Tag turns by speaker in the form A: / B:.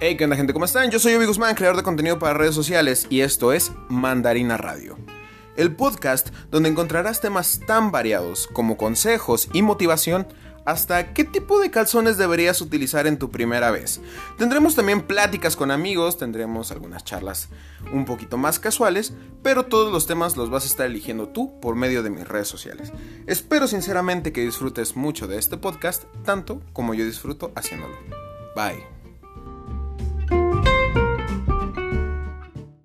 A: Hey, ¿qué onda gente? ¿Cómo están? Yo soy Obi Guzmán, creador de contenido para redes sociales y esto es Mandarina Radio. El podcast donde encontrarás temas tan variados como consejos y motivación hasta qué tipo de calzones deberías utilizar en tu primera vez. Tendremos también pláticas con amigos, tendremos algunas charlas un poquito más casuales, pero todos los temas los vas a estar eligiendo tú por medio de mis redes sociales. Espero sinceramente que disfrutes mucho de este podcast, tanto como yo disfruto haciéndolo. Bye.